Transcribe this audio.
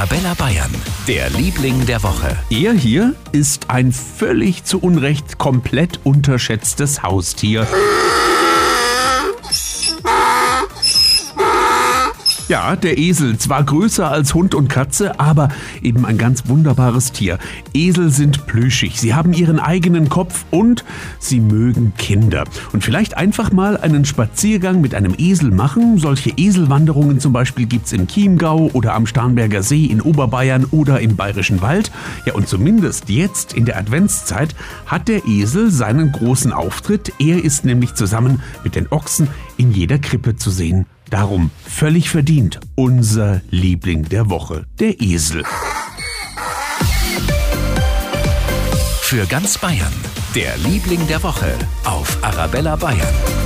Arabella Bayern, der Liebling der Woche. Er hier ist ein völlig zu Unrecht komplett unterschätztes Haustier. Ja, der Esel, zwar größer als Hund und Katze, aber eben ein ganz wunderbares Tier. Esel sind plüschig, sie haben ihren eigenen Kopf und sie mögen Kinder. Und vielleicht einfach mal einen Spaziergang mit einem Esel machen. Solche Eselwanderungen zum Beispiel gibt's im Chiemgau oder am Starnberger See in Oberbayern oder im Bayerischen Wald. Ja, und zumindest jetzt in der Adventszeit hat der Esel seinen großen Auftritt. Er ist nämlich zusammen mit den Ochsen in jeder Krippe zu sehen. Darum völlig verdient unser Liebling der Woche, der Esel. Für ganz Bayern, der Liebling der Woche auf Arabella Bayern.